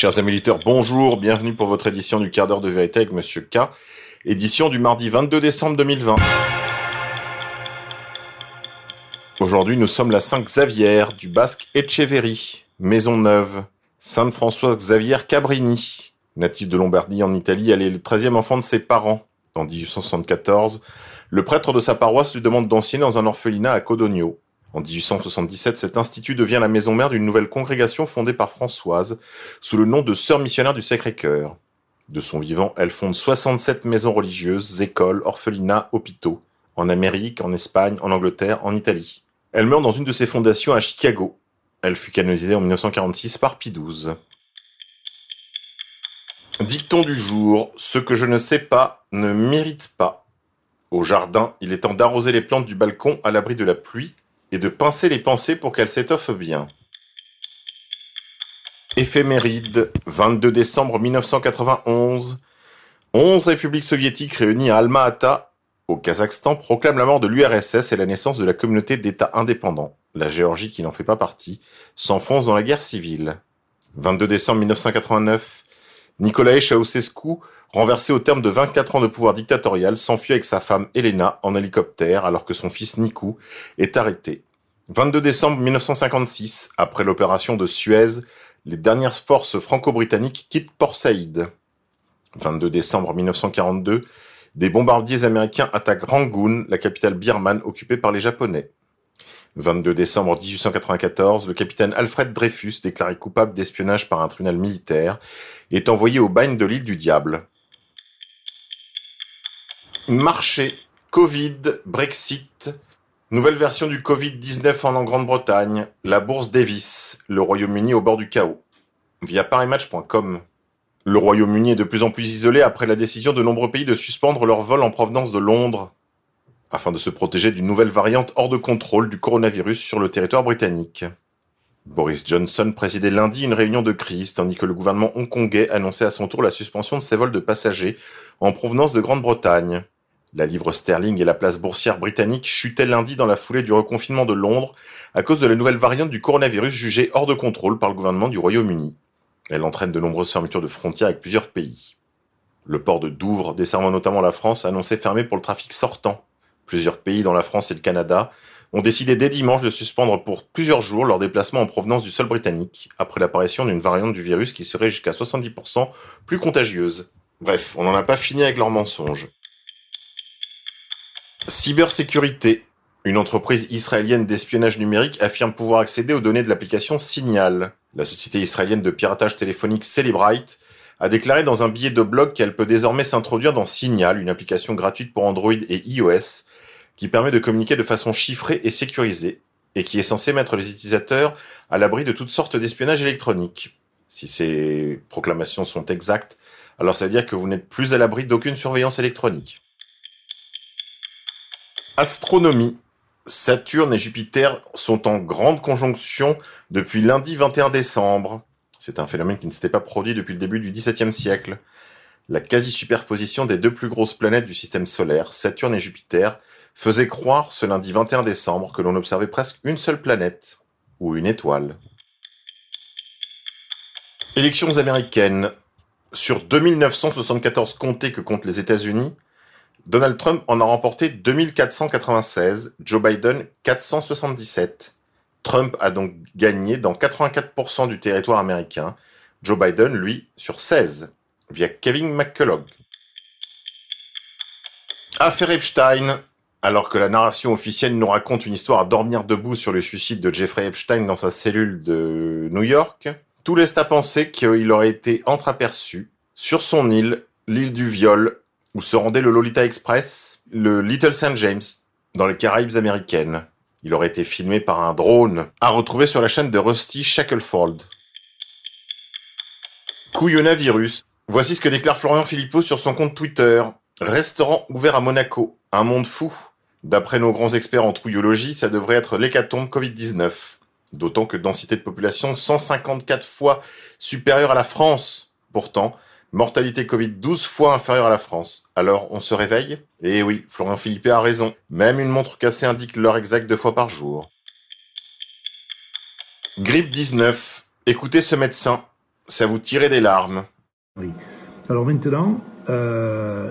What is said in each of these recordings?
Chers amis auditeurs, bonjour, bienvenue pour votre édition du quart d'heure de vérité avec Monsieur K, édition du mardi 22 décembre 2020. Aujourd'hui, nous sommes la Saint Xavier du basque Echeverri, Maison Neuve, Sainte Françoise Xavier Cabrini, natif de Lombardie en Italie, elle est le 13e enfant de ses parents. En 1874, le prêtre de sa paroisse lui demande d'enseigner dans un orphelinat à Codogno. En 1877, cet institut devient la maison mère d'une nouvelle congrégation fondée par Françoise, sous le nom de Sœurs missionnaires du Sacré-Cœur. De son vivant, elle fonde 67 maisons religieuses, écoles, orphelinats, hôpitaux, en Amérique, en Espagne, en Angleterre, en Italie. Elle meurt dans une de ses fondations à Chicago. Elle fut canonisée en 1946 par Pie XII. Dicton du jour, ce que je ne sais pas ne mérite pas. Au jardin, il est temps d'arroser les plantes du balcon à l'abri de la pluie et de pincer les pensées pour qu'elles s'étoffent bien. Éphéméride, 22 décembre 1991. 11 républiques soviétiques réunies à Alma-Ata, au Kazakhstan, proclament la mort de l'URSS et la naissance de la communauté d'États indépendants. La Géorgie, qui n'en fait pas partie, s'enfonce dans la guerre civile. 22 décembre 1989. Nicolae Ceausescu, renversé au terme de 24 ans de pouvoir dictatorial, s'enfuit avec sa femme Elena en hélicoptère alors que son fils Nikou est arrêté. 22 décembre 1956, après l'opération de Suez, les dernières forces franco-britanniques quittent Port Saïd. 22 décembre 1942, des bombardiers américains attaquent Rangoon, la capitale birmane occupée par les Japonais. 22 décembre 1894, le capitaine Alfred Dreyfus, déclaré coupable d'espionnage par un tribunal militaire, est envoyé au bagne de l'île du Diable. Marché, Covid, Brexit, nouvelle version du Covid-19 en Grande-Bretagne, la bourse Davis, le Royaume-Uni au bord du chaos. Via parimatch.com. Le Royaume-Uni est de plus en plus isolé après la décision de nombreux pays de suspendre leurs vols en provenance de Londres afin de se protéger d'une nouvelle variante hors de contrôle du coronavirus sur le territoire britannique. Boris Johnson présidait lundi une réunion de crise tandis que le gouvernement hongkongais annonçait à son tour la suspension de ses vols de passagers en provenance de Grande-Bretagne. La livre sterling et la place boursière britannique chutaient lundi dans la foulée du reconfinement de Londres à cause de la nouvelle variante du coronavirus jugée hors de contrôle par le gouvernement du Royaume-Uni. Elle entraîne de nombreuses fermetures de frontières avec plusieurs pays. Le port de Douvres, desservant notamment la France, a annoncé fermer pour le trafic sortant. Plusieurs pays, dont la France et le Canada, ont décidé dès dimanche de suspendre pour plusieurs jours leurs déplacements en provenance du sol britannique, après l'apparition d'une variante du virus qui serait jusqu'à 70% plus contagieuse. Bref, on n'en a pas fini avec leurs mensonges. Cybersécurité. Une entreprise israélienne d'espionnage numérique affirme pouvoir accéder aux données de l'application Signal. La société israélienne de piratage téléphonique Celebrite a déclaré dans un billet de blog qu'elle peut désormais s'introduire dans Signal, une application gratuite pour Android et iOS, qui permet de communiquer de façon chiffrée et sécurisée, et qui est censé mettre les utilisateurs à l'abri de toutes sortes d'espionnage électronique. Si ces proclamations sont exactes, alors ça veut dire que vous n'êtes plus à l'abri d'aucune surveillance électronique. Astronomie. Saturne et Jupiter sont en grande conjonction depuis lundi 21 décembre. C'est un phénomène qui ne s'était pas produit depuis le début du XVIIe siècle. La quasi-superposition des deux plus grosses planètes du système solaire, Saturne et Jupiter, faisait croire ce lundi 21 décembre que l'on observait presque une seule planète, ou une étoile. Élections américaines. Sur 2974 comtés que comptent les États-Unis, Donald Trump en a remporté 2496, Joe Biden 477. Trump a donc gagné dans 84% du territoire américain, Joe Biden, lui, sur 16, via Kevin McCullough. Affaire Epstein, alors que la narration officielle nous raconte une histoire à dormir debout sur le suicide de Jeffrey Epstein dans sa cellule de New York, tout laisse à penser qu'il aurait été entreaperçu sur son île, l'île du viol, où se rendait le Lolita Express, le Little St. James, dans les Caraïbes américaines. Il aurait été filmé par un drone, à retrouver sur la chaîne de Rusty Shacklefold. Couillonavirus. Voici ce que déclare Florian Philippot sur son compte Twitter. Restaurant ouvert à Monaco. Un monde fou. D'après nos grands experts en trouillologie, ça devrait être l'hécatombe Covid-19. D'autant que densité de population 154 fois supérieure à la France. Pourtant, mortalité Covid 12 fois inférieure à la France. Alors, on se réveille? Eh oui, Florian Philippe a raison. Même une montre cassée indique l'heure exacte deux fois par jour. Grippe 19. Écoutez ce médecin. ça vous tirait des larmes. Oui. Alors maintenant, euh,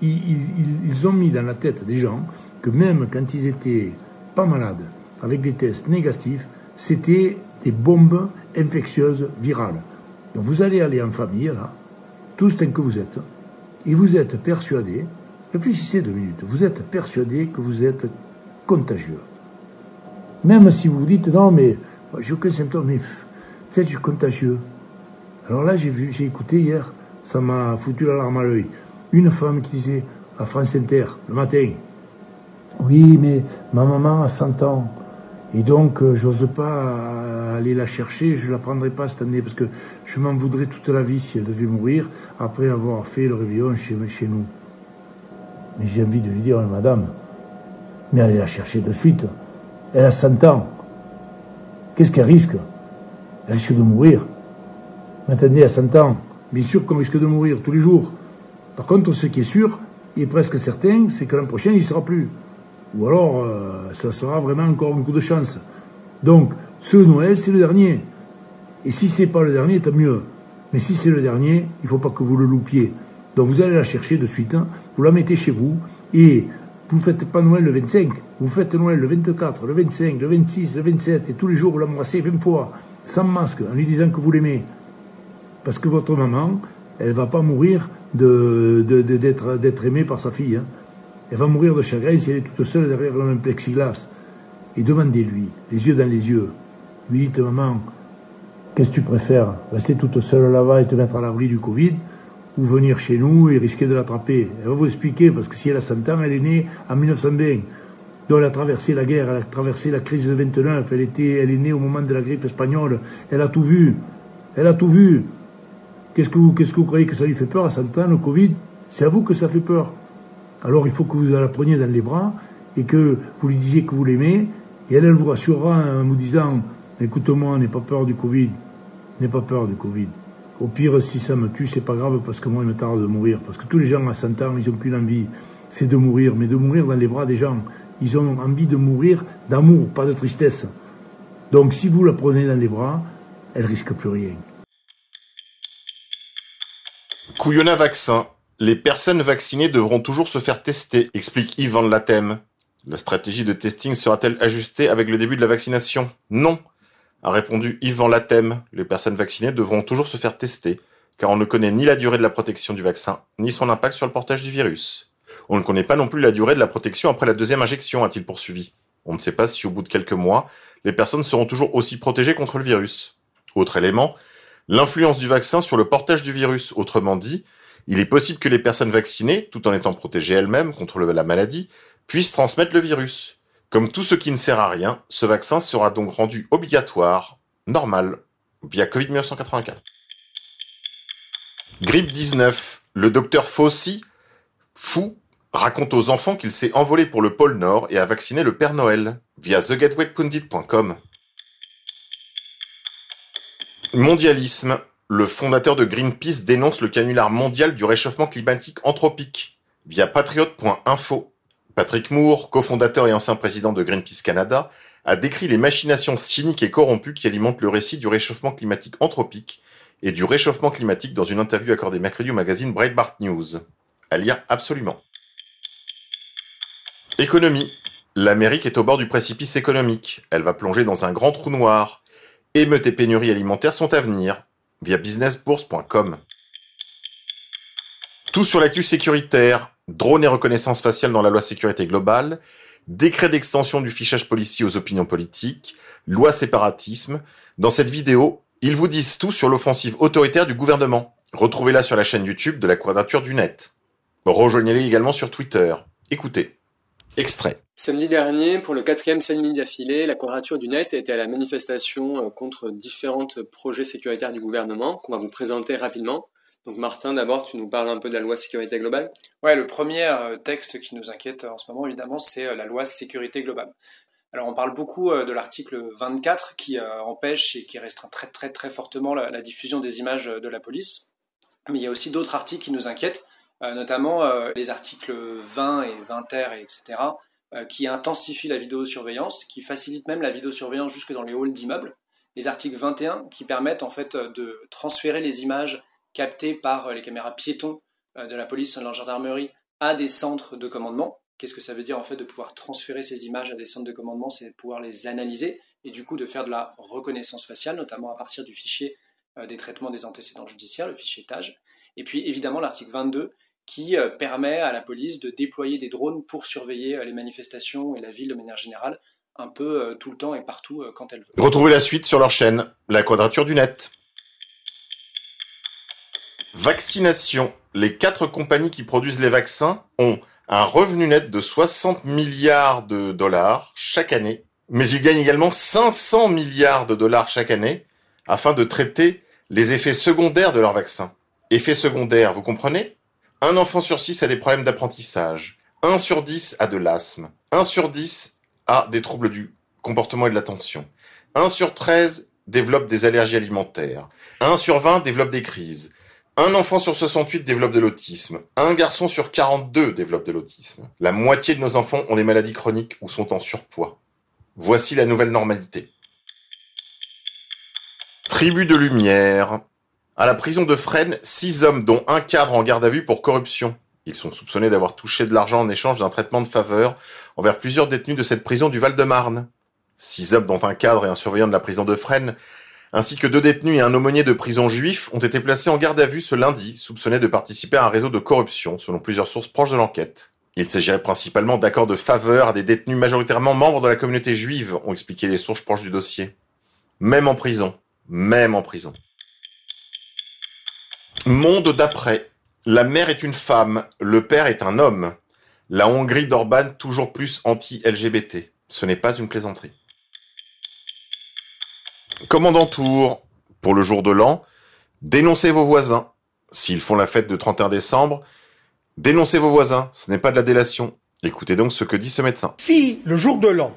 ils, ont mis dans la tête des gens que même quand ils étaient pas malades, avec des tests négatifs, c'était des bombes infectieuses virales. Donc vous allez aller en famille, là, tous tant que vous êtes, et vous êtes persuadés, réfléchissez deux minutes, vous êtes persuadés que vous êtes contagieux. Même si vous vous dites, non, mais j'ai aucun symptôme, mais peut-être je suis contagieux. Alors là, j'ai vu, j'ai écouté hier, ça m'a foutu la larme à l'œil. Une femme qui disait à France Inter, le matin, oui, mais ma maman a 100 ans, et donc euh, j'ose pas aller la chercher, je la prendrai pas cette année, parce que je m'en voudrais toute la vie si elle devait mourir, après avoir fait le réveillon chez, nous. Mais j'ai envie de lui dire, madame, mais allez la chercher de suite. Elle a 100 ans. Qu'est-ce qu'elle risque? Elle risque de mourir. Maintenant, à 100 ans, bien sûr qu'on risque de mourir tous les jours. Par contre, ce qui est sûr, est presque certain, c'est que l'an prochain, il ne sera plus. Ou alors, euh, ça sera vraiment encore un coup de chance. Donc, ce Noël, c'est le dernier. Et si c'est pas le dernier, tant mieux. Mais si c'est le dernier, il faut pas que vous le loupiez. Donc vous allez la chercher de suite, hein. vous la mettez chez vous, et vous faites pas Noël le 25, vous faites Noël le 24, le 25, le 26, le 27, et tous les jours vous l'embrassez 20 fois, sans masque, en lui disant que vous l'aimez. Parce que votre maman, elle va pas mourir d'être aimée par sa fille. Hein. Elle va mourir de chagrin si elle est toute seule derrière un plexiglas. Et demandez-lui, les yeux dans les yeux. Lui dites, maman, qu'est-ce que tu préfères Rester toute seule là-bas et te mettre à l'abri du Covid ou venir chez nous et risquer de l'attraper? Elle va vous expliquer, parce que si elle a 100 ans, elle est née en 1920. Donc elle a traversé la guerre, elle a traversé la crise de 29, elle, était, elle est née au moment de la grippe espagnole, elle a tout vu. Elle a tout vu. Qu'est-ce que vous, que vous croyez que ça lui fait peur à 100 ans, le Covid? C'est à vous que ça fait peur. Alors il faut que vous la preniez dans les bras et que vous lui disiez que vous l'aimez, et elle, elle vous rassurera en vous disant, écoute-moi, n'aie pas peur du Covid, n'aie pas peur du Covid. Au pire, si ça me tue, c'est pas grave parce que moi, il me tarde de mourir. Parce que tous les gens à 100 ans, ils n'ont qu'une envie, c'est de mourir, mais de mourir dans les bras des gens. Ils ont envie de mourir d'amour, pas de tristesse. Donc si vous la prenez dans les bras, elle risque plus rien. Couillonna vaccin. Les personnes vaccinées devront toujours se faire tester, explique Yvan Latem. La stratégie de testing sera-t-elle ajustée avec le début de la vaccination? Non a répondu Yvan Latem. Les personnes vaccinées devront toujours se faire tester, car on ne connaît ni la durée de la protection du vaccin, ni son impact sur le portage du virus. On ne connaît pas non plus la durée de la protection après la deuxième injection, a-t-il poursuivi. On ne sait pas si au bout de quelques mois, les personnes seront toujours aussi protégées contre le virus. Autre élément, l'influence du vaccin sur le portage du virus. Autrement dit, il est possible que les personnes vaccinées, tout en étant protégées elles-mêmes contre la maladie, puissent transmettre le virus. Comme tout ce qui ne sert à rien, ce vaccin sera donc rendu obligatoire, normal, via Covid-1984. Grippe 19. Le docteur Fauci, fou, raconte aux enfants qu'il s'est envolé pour le pôle Nord et a vacciné le Père Noël, via thegatewaypundit.com. Mondialisme. Le fondateur de Greenpeace dénonce le canular mondial du réchauffement climatique anthropique, via patriote.info. Patrick Moore, cofondateur et ancien président de Greenpeace Canada, a décrit les machinations cyniques et corrompues qui alimentent le récit du réchauffement climatique anthropique et du réchauffement climatique dans une interview accordée mercredi au magazine Breitbart News. À lire absolument. Économie. L'Amérique est au bord du précipice économique. Elle va plonger dans un grand trou noir. Émeutes et pénuries alimentaires sont à venir. Via businessbourse.com. Tout sur l'actu sécuritaire. Drone et reconnaissance faciale dans la loi sécurité globale, décret d'extension du fichage policier aux opinions politiques, loi séparatisme. Dans cette vidéo, ils vous disent tout sur l'offensive autoritaire du gouvernement. Retrouvez-la sur la chaîne YouTube de la Quadrature du Net. Rejoignez-les également sur Twitter. Écoutez. Extrait. Samedi dernier, pour le quatrième samedi d'affilée, la Quadrature du Net était à la manifestation euh, contre différents projets sécuritaires du gouvernement qu'on va vous présenter rapidement. Donc Martin, d'abord, tu nous parles un peu de la loi sécurité globale Ouais, le premier euh, texte qui nous inquiète en ce moment, évidemment, c'est euh, la loi sécurité globale. Alors on parle beaucoup euh, de l'article 24 qui empêche et qui restreint très très très fortement la, diffusion des images de la police. Mais il y a aussi d'autres articles qui nous inquiètent, notamment les articles 20 et 20 ter, etc., qui intensifient la vidéosurveillance, qui facilitent même la vidéosurveillance jusque dans les halls d'immeubles, les articles 21 qui permettent en fait de transférer les images captées par les caméras piétons de la police et de la gendarmerie à des centres de commandement. Qu'est-ce que ça veut dire en fait de pouvoir transférer ces images à des centres de commandement C'est pouvoir les analyser et du coup de faire de la reconnaissance faciale, notamment à partir du fichier des traitements des antécédents judiciaires, le fichier TAGE. Et puis évidemment l'article 22 qui euh, permet à la police de déployer des drones pour surveiller euh, les manifestations et la ville de manière générale, un peu euh, tout le temps et partout quand elle veut. Retrouvez la suite sur leur chaîne, La Quadrature du Net. Vaccination. Les quatre compagnies qui produisent les vaccins ont un revenu net de 60 milliards de dollars chaque année, mais ils gagnent également 500 milliards de dollars chaque année afin de traiter les effets secondaires de leurs vaccins. Effets secondaires, vous comprenez? Un enfant sur six a des problèmes d'apprentissage. Un sur dix a de l'asthme. Un sur dix a des troubles du comportement et de l'attention. Un sur treize développe des allergies alimentaires. Un sur vingt développe des crises. Un enfant sur 68 développe de l'autisme. Un garçon sur 42 développe de l'autisme. La moitié de nos enfants ont des maladies chroniques ou sont en surpoids. Voici la nouvelle normalité. Tribu de lumière. À la prison de Fresnes, six hommes, dont un cadre en garde à vue pour corruption. Ils sont soupçonnés d'avoir touché de l'argent en échange d'un traitement de faveur envers plusieurs détenus de cette prison du Val-de-Marne. Six hommes, dont un cadre et un surveillant de la prison de Fresnes, ainsi que deux détenus et un aumônier de prison juif, ont été placés en garde à vue ce lundi, soupçonnés de participer à un réseau de corruption, selon plusieurs sources proches de l'enquête. Il s'agirait principalement d'accords de faveur à des détenus majoritairement membres de la communauté juive, ont expliqué les sources proches du dossier. Même en prison. Même en prison. Monde d'après. La mère est une femme, le père est un homme. La Hongrie d'Orban toujours plus anti-LGBT. Ce n'est pas une plaisanterie. Commandant Tour, pour le jour de l'an, dénoncez vos voisins. S'ils font la fête de 31 décembre, dénoncez vos voisins, ce n'est pas de la délation. Écoutez donc ce que dit ce médecin. Si le jour de l'an,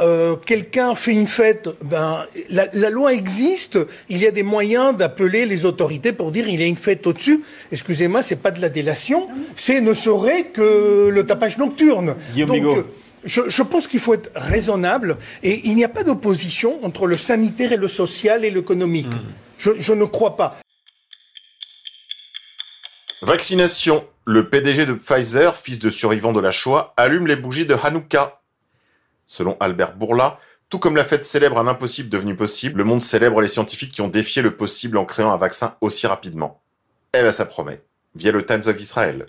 euh, quelqu'un fait une fête, ben la, la, loi existe. Il y a des moyens d'appeler les autorités pour dire il y a une fête au-dessus. Excusez-moi, c'est pas de la délation, c'est ne serait que le tapage nocturne. Donc, euh, je, je, pense qu'il faut être raisonnable et il n'y a pas d'opposition entre le sanitaire et le social et l'économique. Mmh. Je, je ne crois pas. Vaccination. Le PDG de Pfizer, fils de survivant de la Shoah, allume les bougies de Hanouka Selon Albert Bourla, tout comme la fête célèbre un impossible devenu possible, le monde célèbre les scientifiques qui ont défié le possible en créant un vaccin aussi rapidement. Eh ben ça promet, via le Times of Israel.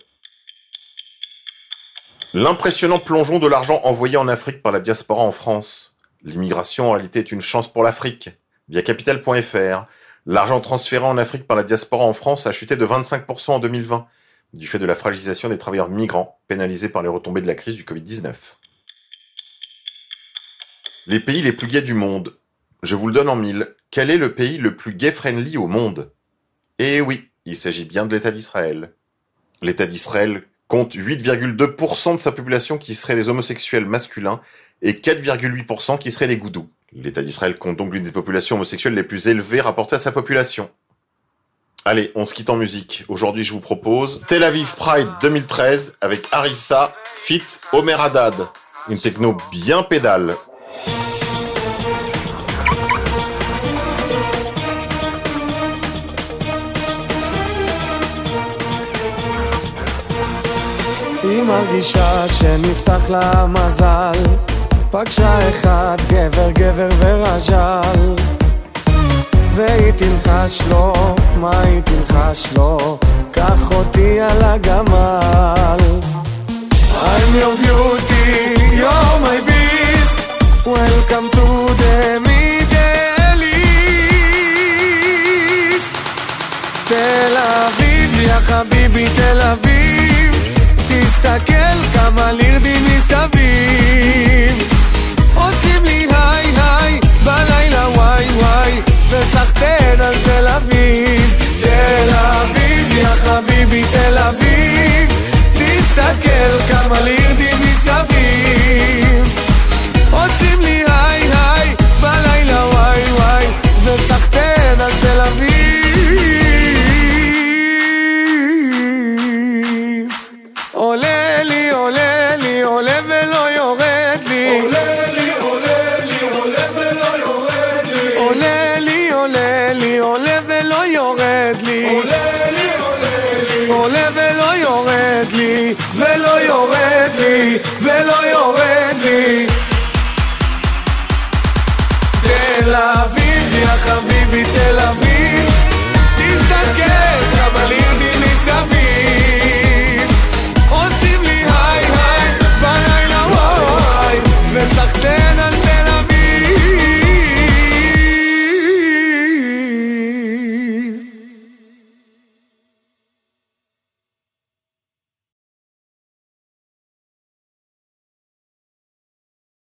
L'impressionnant plongeon de l'argent envoyé en Afrique par la diaspora en France. L'immigration en réalité est une chance pour l'Afrique. Via capital.fr, l'argent transféré en Afrique par la diaspora en France a chuté de 25% en 2020, du fait de la fragilisation des travailleurs migrants, pénalisés par les retombées de la crise du Covid-19. Les pays les plus gays du monde. Je vous le donne en mille. Quel est le pays le plus gay-friendly au monde? Eh oui, il s'agit bien de l'État d'Israël. L'État d'Israël compte 8,2% de sa population qui serait des homosexuels masculins et 4,8% qui seraient des goudous. L'État d'Israël compte donc l'une des populations homosexuelles les plus élevées rapportées à sa population. Allez, on se quitte en musique. Aujourd'hui, je vous propose Tel Aviv Pride 2013 avec Arissa, Fit, Omer Haddad. Une techno bien pédale. היא מרגישה שנפתח לה מזל. פגשה אחד גבר גבר ורז'ל. והיא תלחש לו, מה היא תלחש לו? קח אותי על הגמל. I'm your beauty, you're my תסתכל כמה לירדים לי תל אביב יא חביב